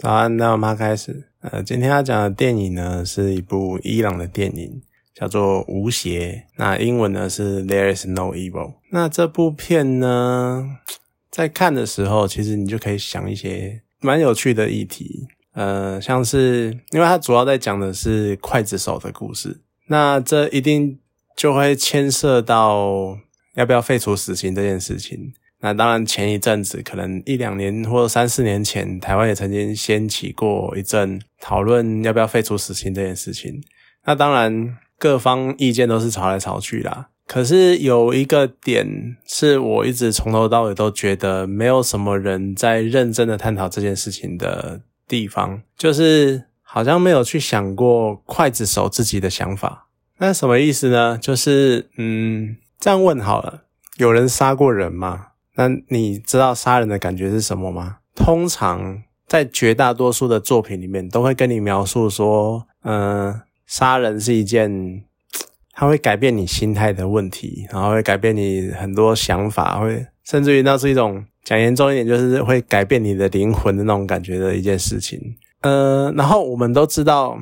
早安，那我们开始。呃，今天要讲的电影呢，是一部伊朗的电影，叫做《无邪》。那英文呢是 There is no evil。那这部片呢，在看的时候，其实你就可以想一些蛮有趣的议题。呃，像是因为它主要在讲的是刽子手的故事，那这一定就会牵涉到要不要废除死刑这件事情。那当然，前一阵子可能一两年或者三四年前，台湾也曾经掀起过一阵讨论要不要废除死刑这件事情。那当然，各方意见都是吵来吵去啦。可是有一个点是我一直从头到尾都觉得没有什么人在认真的探讨这件事情的地方，就是好像没有去想过刽子手自己的想法。那什么意思呢？就是嗯，这样问好了，有人杀过人吗？那你知道杀人的感觉是什么吗？通常在绝大多数的作品里面，都会跟你描述说，嗯，杀人是一件，它会改变你心态的问题，然后会改变你很多想法，会甚至于那是一种讲严重一点，就是会改变你的灵魂的那种感觉的一件事情。呃，然后我们都知道，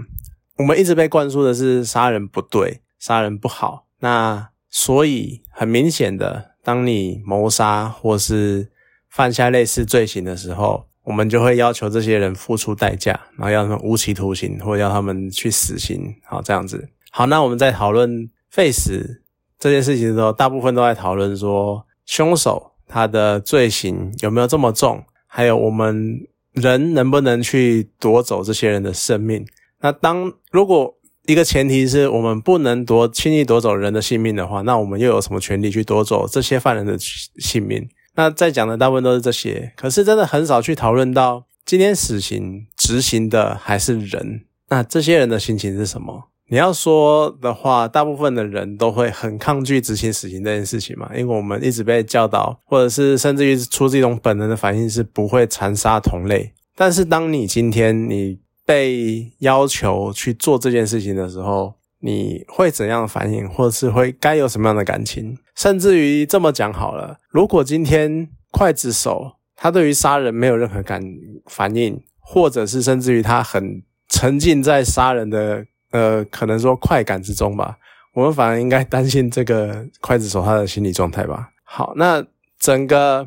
我们一直被灌输的是杀人不对，杀人不好，那所以很明显的。当你谋杀或是犯下类似罪行的时候，我们就会要求这些人付出代价，然后要他们无期徒刑，或者要他们去死刑。好，这样子。好，那我们在讨论废死这件事情的时候，大部分都在讨论说凶手他的罪行有没有这么重，还有我们人能不能去夺走这些人的生命。那当如果一个前提是我们不能夺轻易夺走人的性命的话，那我们又有什么权利去夺走这些犯人的性命？那在讲的大部分都是这些，可是真的很少去讨论到今天死刑执行的还是人，那这些人的心情是什么？你要说的话，大部分的人都会很抗拒执行死刑这件事情嘛，因为我们一直被教导，或者是甚至于出自一种本能的反应是不会残杀同类。但是当你今天你。被要求去做这件事情的时候，你会怎样反应，或者是会该有什么样的感情？甚至于这么讲好了，如果今天刽子手他对于杀人没有任何感反应，或者是甚至于他很沉浸在杀人的呃，可能说快感之中吧，我们反而应该担心这个刽子手他的心理状态吧。好，那整个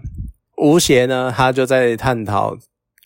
吴邪呢，他就在探讨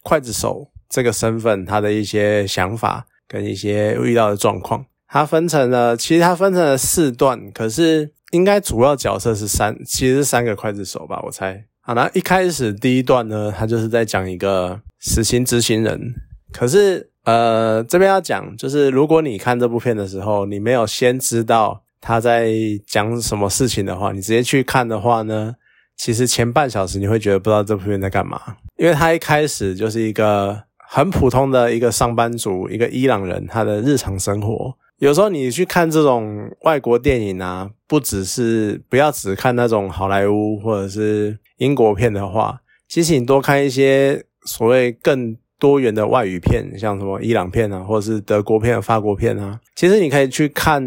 刽子手。这个身份，他的一些想法跟一些遇到的状况，它分成了，其实它分成了四段，可是应该主要角色是三，其实是三个刽子手吧，我猜。好，那一开始第一段呢，他就是在讲一个死刑执行人，可是呃，这边要讲，就是如果你看这部片的时候，你没有先知道他在讲什么事情的话，你直接去看的话呢，其实前半小时你会觉得不知道这部片在干嘛，因为他一开始就是一个。很普通的一个上班族，一个伊朗人，他的日常生活。有时候你去看这种外国电影啊，不只是不要只看那种好莱坞或者是英国片的话，其实你多看一些所谓更多元的外语片，像什么伊朗片啊，或者是德国片、法国片啊，其实你可以去看，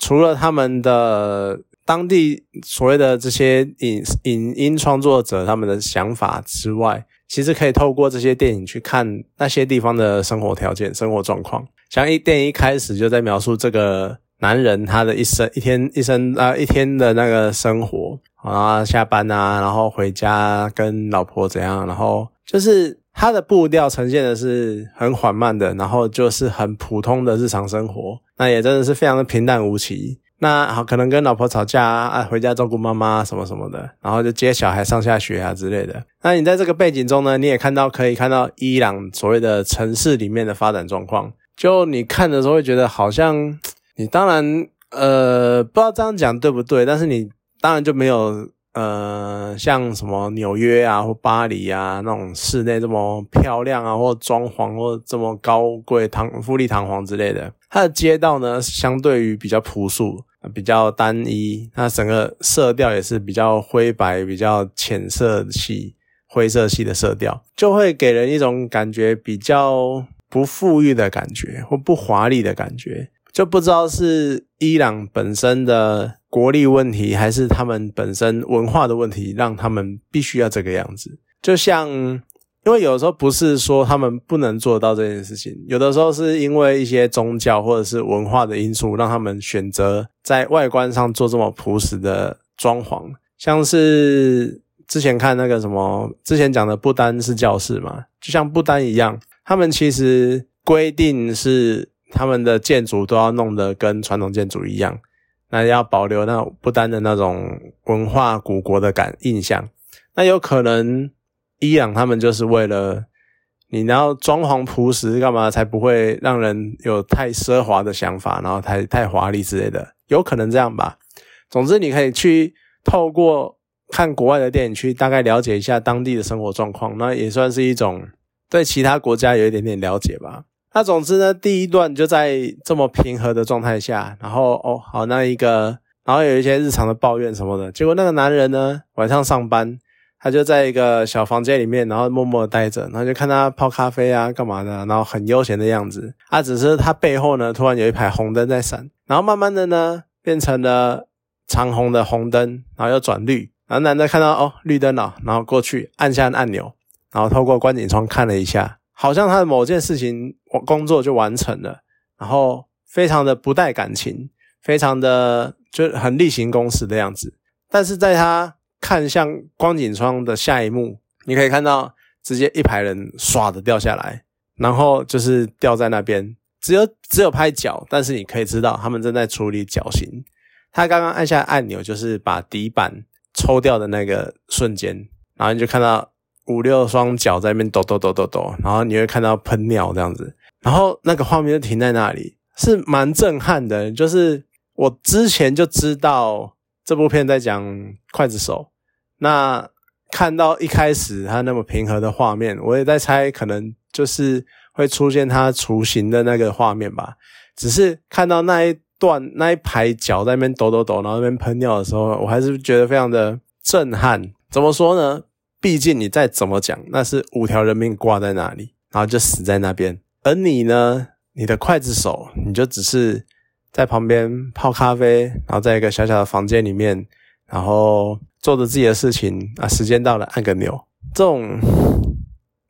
除了他们的当地所谓的这些影影音创作者他们的想法之外。其实可以透过这些电影去看那些地方的生活条件、生活状况。像一电影一开始就在描述这个男人他的一生、一天、一生啊一天的那个生活啊，下班啊，然后回家跟老婆怎样，然后就是他的步调呈现的是很缓慢的，然后就是很普通的日常生活，那也真的是非常的平淡无奇。那好，可能跟老婆吵架啊，啊回家照顾妈妈什么什么的，然后就接小孩上下学啊之类的。那你在这个背景中呢，你也看到可以看到伊朗所谓的城市里面的发展状况。就你看的时候会觉得好像，你当然呃不知道这样讲对不对，但是你当然就没有呃像什么纽约啊或巴黎啊那种室内这么漂亮啊，或装潢或这么高贵堂富丽堂皇之类的。它的街道呢，相对于比较朴素。比较单一，那整个色调也是比较灰白、比较浅色系、灰色系的色调，就会给人一种感觉比较不富裕的感觉，或不华丽的感觉。就不知道是伊朗本身的国力问题，还是他们本身文化的问题，让他们必须要这个样子。就像因为有的时候不是说他们不能做到这件事情，有的时候是因为一些宗教或者是文化的因素，让他们选择在外观上做这么朴实的装潢，像是之前看那个什么，之前讲的不丹是教室嘛，就像不丹一样，他们其实规定是他们的建筑都要弄得跟传统建筑一样，那要保留那不丹的那种文化古国的感印象，那有可能。伊朗他们就是为了你然后装潢朴实干嘛，才不会让人有太奢华的想法，然后太太华丽之类的，有可能这样吧。总之，你可以去透过看国外的电影，去大概了解一下当地的生活状况，那也算是一种对其他国家有一点点了解吧。那总之呢，第一段就在这么平和的状态下，然后哦好，那一个，然后有一些日常的抱怨什么的，结果那个男人呢，晚上上班。他就在一个小房间里面，然后默默的待着，然后就看他泡咖啡啊，干嘛的，然后很悠闲的样子。啊，只是他背后呢，突然有一排红灯在闪，然后慢慢的呢，变成了长红的红灯，然后又转绿。然后男的看到哦，绿灯了，然后过去按下按钮，然后透过观景窗看了一下，好像他的某件事情工作就完成了，然后非常的不带感情，非常的就很例行公事的样子。但是在他看向光景窗的下一幕，你可以看到直接一排人唰的掉下来，然后就是掉在那边，只有只有拍脚，但是你可以知道他们正在处理脚型。他刚刚按下按钮，就是把底板抽掉的那个瞬间，然后你就看到五六双脚在那边抖抖抖抖抖，然后你会看到喷尿这样子，然后那个画面就停在那里，是蛮震撼的。就是我之前就知道这部片在讲刽子手。那看到一开始他那么平和的画面，我也在猜，可能就是会出现他雏形的那个画面吧。只是看到那一段那一排脚在那边抖抖抖，然后那边喷尿的时候，我还是觉得非常的震撼。怎么说呢？毕竟你再怎么讲，那是五条人命挂在那里，然后就死在那边。而你呢，你的刽子手，你就只是在旁边泡咖啡，然后在一个小小的房间里面，然后。做着自己的事情啊，时间到了按个钮，这种，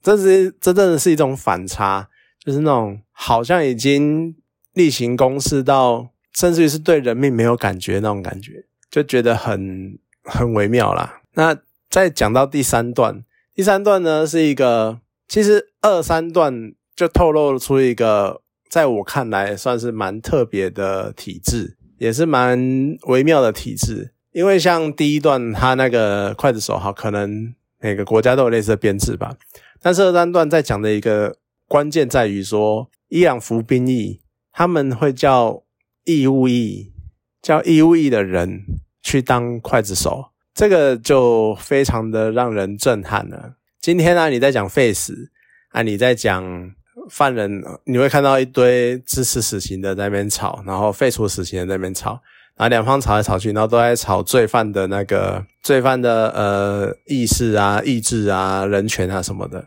这是真正的是一种反差，就是那种好像已经例行公事到，甚至于是对人命没有感觉那种感觉，就觉得很很微妙啦。那再讲到第三段，第三段呢是一个，其实二三段就透露出一个，在我看来算是蛮特别的体质，也是蛮微妙的体质。因为像第一段，他那个刽子手哈，可能每个国家都有类似的编制吧。但是二三段在讲的一个关键在于说，伊朗服兵役，他们会叫义务役，叫义务役的人去当刽子手，这个就非常的让人震撼了。今天呢，你在讲废死啊，你在讲犯人，你会看到一堆支持死刑的在那边吵，然后废除死刑的在那边吵。然后两方吵来吵去，然后都在吵罪犯的那个罪犯的呃意识啊、意志啊、人权啊什么的。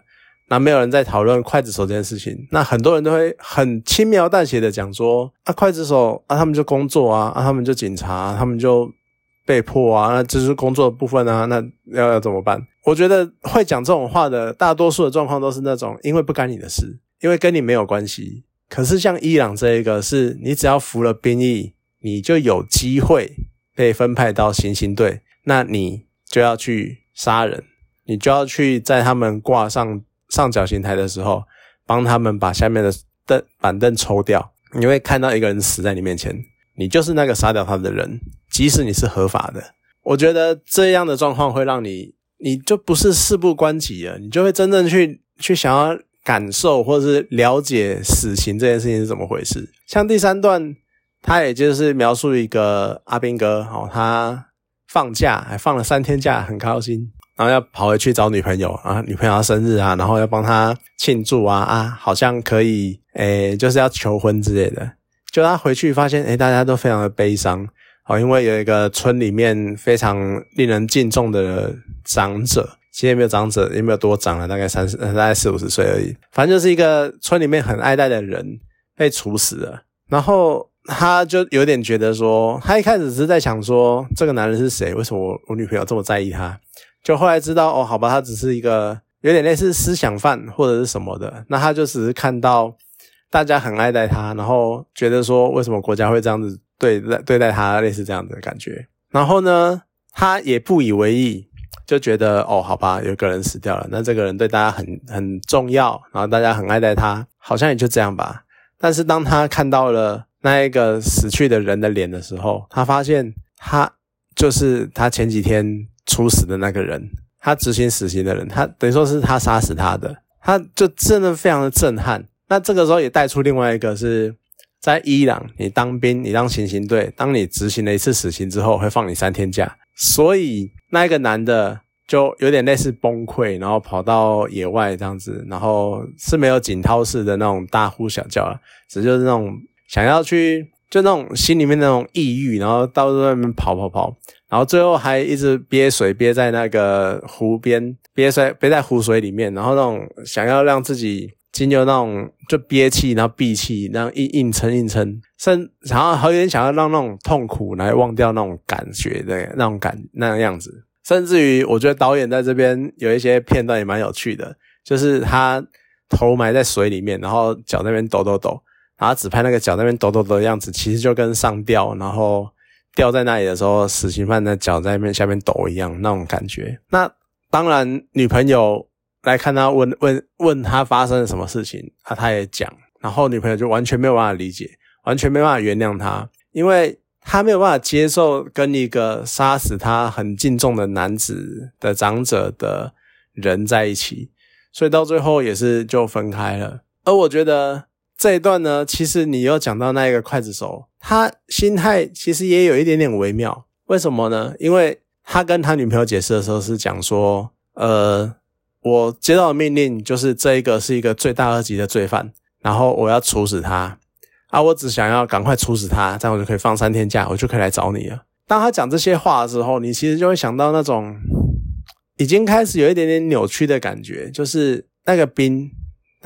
那没有人在讨论刽子手这件事情。那很多人都会很轻描淡写的讲说啊，刽子手啊，他们就工作啊，啊，他们就警察，他们就被迫啊，那这是工作的部分啊，那要要怎么办？我觉得会讲这种话的大多数的状况都是那种，因为不干你的事，因为跟你没有关系。可是像伊朗这一个，是你只要服了兵役。你就有机会被分派到行刑队，那你就要去杀人，你就要去在他们挂上上绞刑台的时候，帮他们把下面的凳板凳抽掉。你会看到一个人死在你面前，你就是那个杀掉他的人，即使你是合法的。我觉得这样的状况会让你，你就不是事不关己了，你就会真正去去想要感受或者是了解死刑这件事情是怎么回事。像第三段。他也就是描述一个阿兵哥，哦，他放假还放了三天假，很高兴，然后要跑回去找女朋友啊，女朋友生日啊，然后要帮他庆祝啊啊，好像可以，诶，就是要求婚之类的。就他回去发现，诶，大家都非常的悲伤，好，因为有一个村里面非常令人敬重的长者，其实也没有长者，也没有多长了，大概三十，大概四五十岁而已，反正就是一个村里面很爱戴的人被处死了，然后。他就有点觉得说，他一开始是在想说，这个男人是谁？为什么我我女朋友这么在意他？就后来知道，哦，好吧，他只是一个有点类似思想犯或者是什么的，那他就只是看到大家很爱戴他，然后觉得说为什么国家会这样子对待对待他，类似这样的感觉。然后呢，他也不以为意，就觉得哦，好吧，有个人死掉了，那这个人对大家很很重要，然后大家很爱戴他，好像也就这样吧。但是当他看到了那一个死去的人的脸的时候，他发现他就是他前几天处死的那个人。他执行死刑的人，他等于说是他杀死他的，他就真的非常的震撼。那这个时候也带出另外一个是在伊朗，你当兵，你当行刑队，当你执行了一次死刑之后，会放你三天假。所以那一个男的就有点类似崩溃，然后跑到野外这样子，然后是没有锦涛式的那种大呼小叫了，只就是那种想要去，就那种心里面那种抑郁，然后到外面跑跑跑。然后最后还一直憋水，憋在那个湖边，憋在憋在湖水里面，然后那种想要让自己经由那种就憋气，然后闭气，然后硬硬撑硬撑，甚然后还有点想要让那种痛苦来忘掉那种感觉的那种感那个样子，甚至于我觉得导演在这边有一些片段也蛮有趣的，就是他头埋在水里面，然后脚那边抖抖抖，然后只拍那个脚那边抖抖抖的样子，其实就跟上吊，然后。吊在那里的时候，死刑犯的脚在那边下面抖一样那种感觉。那当然，女朋友来看他，问问问他发生了什么事情，啊，他也讲，然后女朋友就完全没有办法理解，完全没办法原谅他，因为他没有办法接受跟一个杀死他很敬重的男子的长者的人在一起，所以到最后也是就分开了。而我觉得。这一段呢，其实你又讲到那一个刽子手，他心态其实也有一点点微妙。为什么呢？因为他跟他女朋友解释的时候是讲说，呃，我接到的命令就是这一个是一个罪大恶极的罪犯，然后我要处死他啊，我只想要赶快处死他，这样我就可以放三天假，我就可以来找你了。当他讲这些话的时候，你其实就会想到那种已经开始有一点点扭曲的感觉，就是那个兵。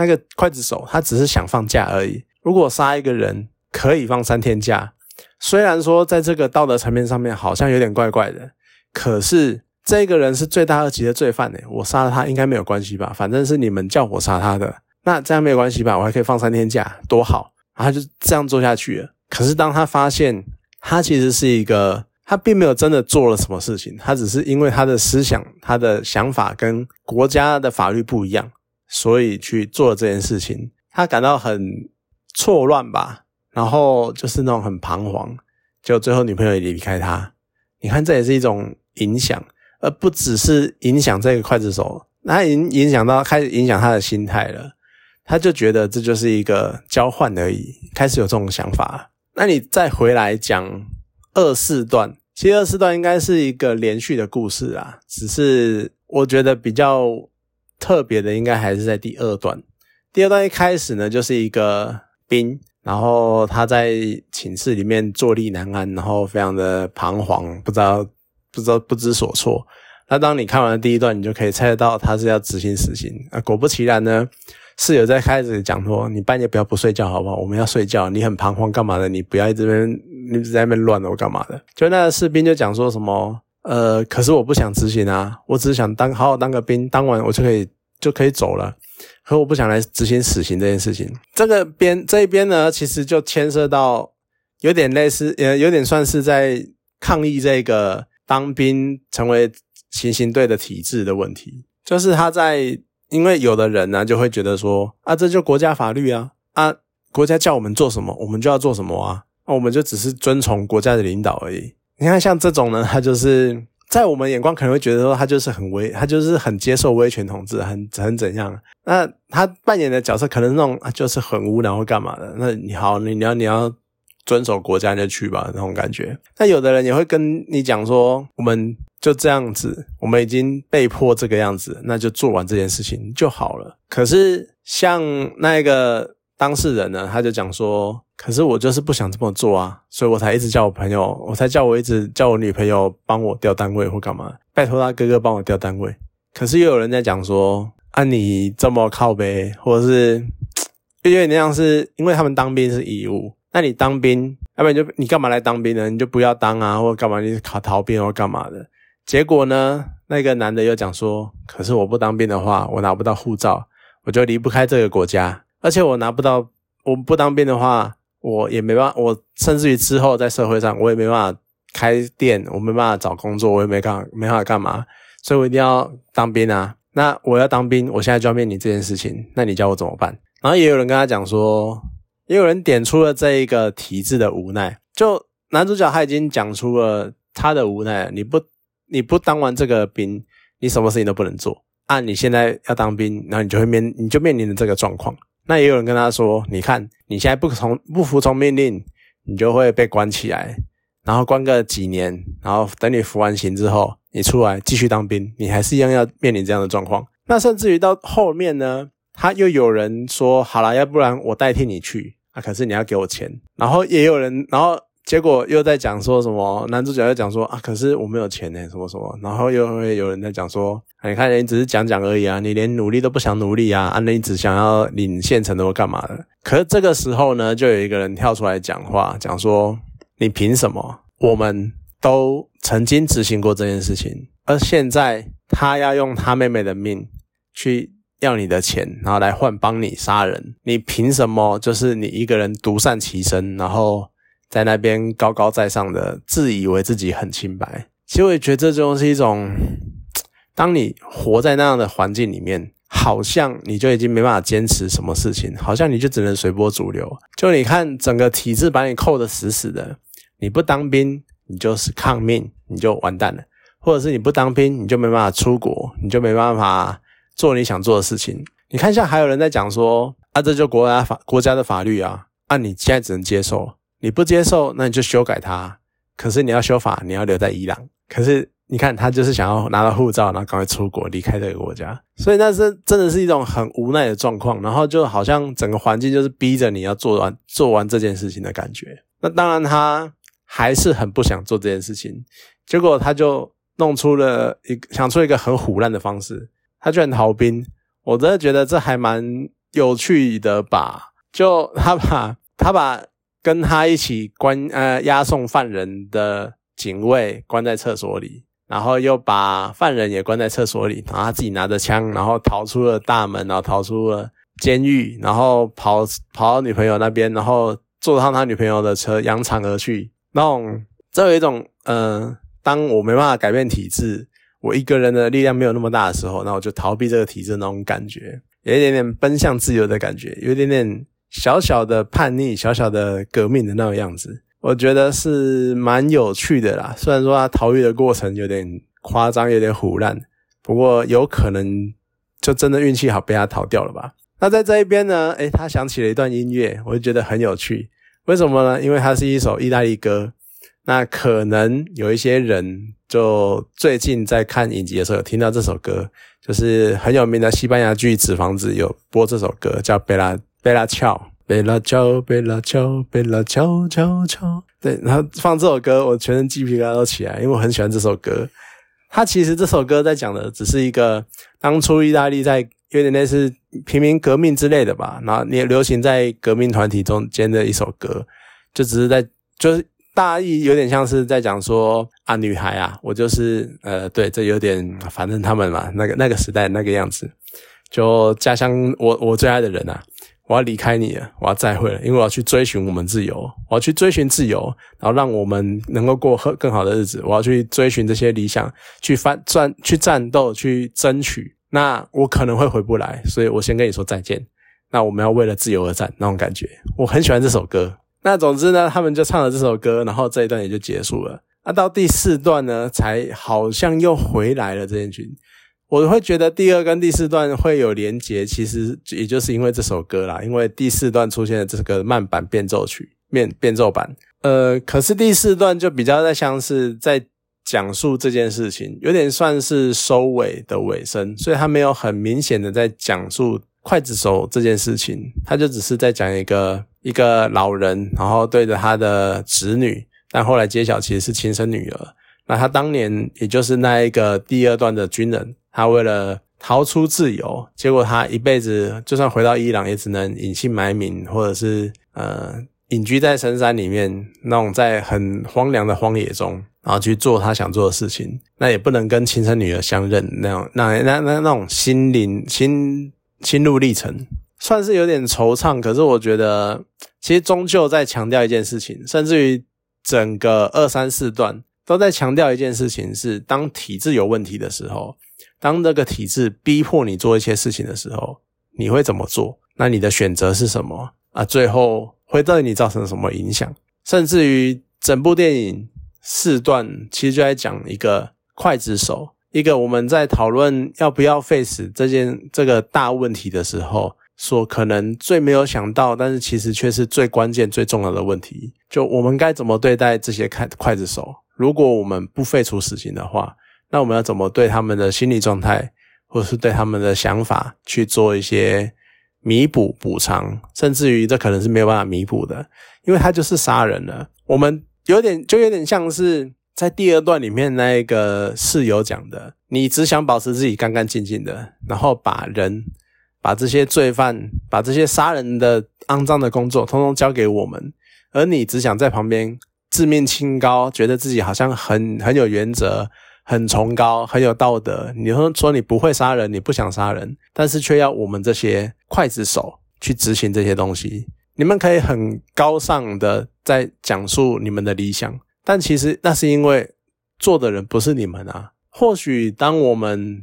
那个刽子手，他只是想放假而已。如果杀一个人可以放三天假，虽然说在这个道德层面上面好像有点怪怪的，可是这个人是罪大恶极的罪犯呢，我杀了他应该没有关系吧？反正是你们叫我杀他的，那这样没有关系吧？我还可以放三天假，多好！然后就这样做下去了。可是当他发现他其实是一个，他并没有真的做了什么事情，他只是因为他的思想、他的想法跟国家的法律不一样。所以去做这件事情，他感到很错乱吧，然后就是那种很彷徨，就最后女朋友也离开他。你看，这也是一种影响，而不只是影响这个刽子手，那已经影响到开始影响他的心态了。他就觉得这就是一个交换而已，开始有这种想法。那你再回来讲二四段，其实二四段应该是一个连续的故事啊，只是我觉得比较。特别的应该还是在第二段。第二段一开始呢，就是一个兵，然后他在寝室里面坐立难安，然后非常的彷徨，不知道不知道不知所措。那当你看完第一段，你就可以猜得到他是要执行死刑。啊，果不其然呢，室友在开始讲说：“你半夜不要不睡觉，好不好？我们要睡觉。你很彷徨干嘛的？你不要一直边你在那边乱了，我干嘛的？”就那个士兵就讲说什么。呃，可是我不想执行啊，我只是想当好好当个兵，当完我就可以就可以走了。可我不想来执行死刑这件事情。这个边这一边呢，其实就牵涉到有点类似，呃，有点算是在抗议这个当兵成为行刑队的体制的问题。就是他在，因为有的人呢就会觉得说，啊，这就国家法律啊，啊，国家叫我们做什么，我们就要做什么啊，那我们就只是遵从国家的领导而已。你看，像这种呢，他就是在我们眼光可能会觉得说，他就是很威，他就是很接受威权统治，很很怎样。那他扮演的角色可能那种就是很无聊或干嘛的。那你好，你你要你要遵守国家就去吧，那种感觉。那有的人也会跟你讲说，我们就这样子，我们已经被迫这个样子，那就做完这件事情就好了。可是像那个。当事人呢，他就讲说：“可是我就是不想这么做啊，所以我才一直叫我朋友，我才叫我一直叫我女朋友帮我调单位或干嘛，拜托他哥哥帮我调单位。可是又有人在讲说，啊，你这么靠背，或者是 因为那样是因为他们当兵是义务，那你当兵，要不然就你干嘛来当兵呢？你就不要当啊，或干嘛？你考逃兵或干嘛的？结果呢，那个男的又讲说，可是我不当兵的话，我拿不到护照，我就离不开这个国家，而且我拿不到，我不当兵的话，我也没办法，我甚至于之后在社会上，我也没办法开店，我没办法找工作，我也没干，没办法干嘛，所以我一定要当兵啊。那我要当兵，我现在就要面临这件事情，那你叫我怎么办？然后也有人跟他讲说，也有人点出了这一个体制的无奈。就男主角他已经讲出了他的无奈，你不你不当完这个兵，你什么事情都不能做。按你现在要当兵，然后你就会面你就面临着这个状况。那也有人跟他说，你看你现在不从不服从命令，你就会被关起来，然后关个几年，然后等你服完刑之后，你出来继续当兵，你还是一样要面临这样的状况。那甚至于到后面呢？他又有人说好了，要不然我代替你去啊，可是你要给我钱。然后也有人，然后结果又在讲说什么，男主角又讲说啊，可是我没有钱呢，什么什么。然后又会有人在讲说，你看你只是讲讲而已啊，你连努力都不想努力啊，啊，你只想要领现成的或干嘛的。可是这个时候呢，就有一个人跳出来讲话，讲说你凭什么？我们都曾经执行过这件事情，而现在他要用他妹妹的命去。要你的钱，然后来换帮你杀人，你凭什么？就是你一个人独善其身，然后在那边高高在上的，自以为自己很清白。其实我也觉得这就是一种，当你活在那样的环境里面，好像你就已经没办法坚持什么事情，好像你就只能随波逐流。就你看整个体制把你扣得死死的，你不当兵，你就是抗命，你就完蛋了；或者是你不当兵，你就没办法出国，你就没办法。做你想做的事情，你看一下，还有人在讲说啊，这就国家法国家的法律啊，啊，你现在只能接受，你不接受，那你就修改它。可是你要修法，你要留在伊朗。可是你看，他就是想要拿到护照，然后赶快出国，离开这个国家。所以那是真的是一种很无奈的状况，然后就好像整个环境就是逼着你要做完做完这件事情的感觉。那当然他还是很不想做这件事情，结果他就弄出了一个想出一个很虎烂的方式。他居然逃兵，我真的觉得这还蛮有趣的吧？就他把 他把跟他一起关呃押送犯人的警卫关在厕所里，然后又把犯人也关在厕所里，然后他自己拿着枪，然后逃出了大门，然后逃出了监狱，然后跑跑到女朋友那边，然后坐上他女朋友的车扬长而去。那种这有一种呃，当我没办法改变体质。我一个人的力量没有那么大的时候，那我就逃避这个体制那种感觉，有一点点奔向自由的感觉，有一点点小小的叛逆、小小的革命的那种样子，我觉得是蛮有趣的啦。虽然说他逃狱的过程有点夸张，有点胡乱，不过有可能就真的运气好被他逃掉了吧。那在这一边呢，诶，他想起了一段音乐，我就觉得很有趣。为什么呢？因为它是一首意大利歌。那可能有一些人就最近在看影集的时候有听到这首歌，就是很有名的西班牙剧《纸房子》有播这首歌，叫《贝拉贝拉乔贝拉乔贝拉乔贝拉乔乔乔》。对，然后放这首歌，我全身鸡皮疙瘩都起来，因为我很喜欢这首歌。它其实这首歌在讲的只是一个当初意大利在有点类似平民革命之类的吧，然后也流行在革命团体中间的一首歌，就只是在就是。大意有点像是在讲说啊，女孩啊，我就是呃，对，这有点反正他们嘛，那个那个时代那个样子，就家乡我我最爱的人啊，我要离开你了，我要再会了，因为我要去追寻我们自由，我要去追寻自由，然后让我们能够过更好的日子，我要去追寻这些理想，去翻战去战斗去争取，那我可能会回不来，所以我先跟你说再见，那我们要为了自由而战那种感觉，我很喜欢这首歌。那总之呢，他们就唱了这首歌，然后这一段也就结束了。那到第四段呢，才好像又回来了这件群。我会觉得第二跟第四段会有连结，其实也就是因为这首歌啦。因为第四段出现了这个慢板变奏曲，变变奏版。呃，可是第四段就比较在像是在讲述这件事情，有点算是收尾的尾声，所以他没有很明显的在讲述刽子手这件事情，他就只是在讲一个。一个老人，然后对着他的侄女，但后来揭晓其实是亲生女儿。那他当年也就是那一个第二段的军人，他为了逃出自由，结果他一辈子就算回到伊朗，也只能隐姓埋名，或者是呃隐居在深山里面，那种在很荒凉的荒野中。然后去做他想做的事情，那也不能跟亲生女儿相认那种，那那那那种心灵心心路历程，算是有点惆怅。可是我觉得，其实终究在强调一件事情，甚至于整个二三四段都在强调一件事情：是当体制有问题的时候，当这个体制逼迫你做一些事情的时候，你会怎么做？那你的选择是什么啊？最后会对你造成什么影响？甚至于整部电影四段其实就在讲一个刽子手，一个我们在讨论要不要 face 这件这个大问题的时候，说可能最没有想到，但是其实却是最关键、最重要的问题。就我们该怎么对待这些刽刽子手？如果我们不废除死刑的话，那我们要怎么对他们的心理状态，或者是对他们的想法去做一些？弥补补偿，甚至于这可能是没有办法弥补的，因为他就是杀人了。我们有点就有点像是在第二段里面那个室友讲的，你只想保持自己干干净净的，然后把人把这些罪犯、把这些杀人的肮脏的工作通通交给我们，而你只想在旁边自命清高，觉得自己好像很很有原则。很崇高，很有道德。你说说你不会杀人，你不想杀人，但是却要我们这些刽子手去执行这些东西。你们可以很高尚的在讲述你们的理想，但其实那是因为做的人不是你们啊。或许当我们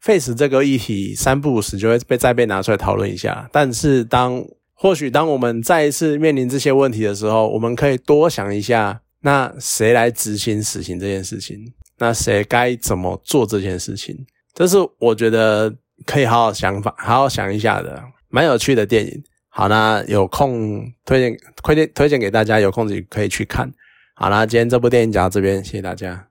face 这个议题三不五时就会被再被拿出来讨论一下，但是当或许当我们再一次面临这些问题的时候，我们可以多想一下，那谁来执行死刑这件事情？那谁该怎么做这件事情？这是我觉得可以好好想法，好好想一下的，蛮有趣的电影。好，那有空推荐推荐推荐给大家，有空自己可以去看。好啦，今天这部电影讲到这边，谢谢大家。